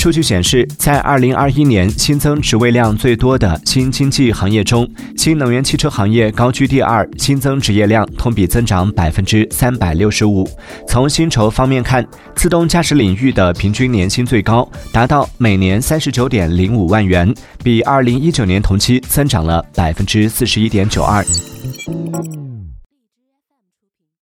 数据显示在二零二一年新增职位量最多的新经济行业中新能源汽车行业高居第二新增职业量同比增长百分之三百六十五。从薪酬方面看自动驾驶领域的平均年薪最高达到每年三十九点零五万元比二零一九年同期增长了百分之四十一点九二。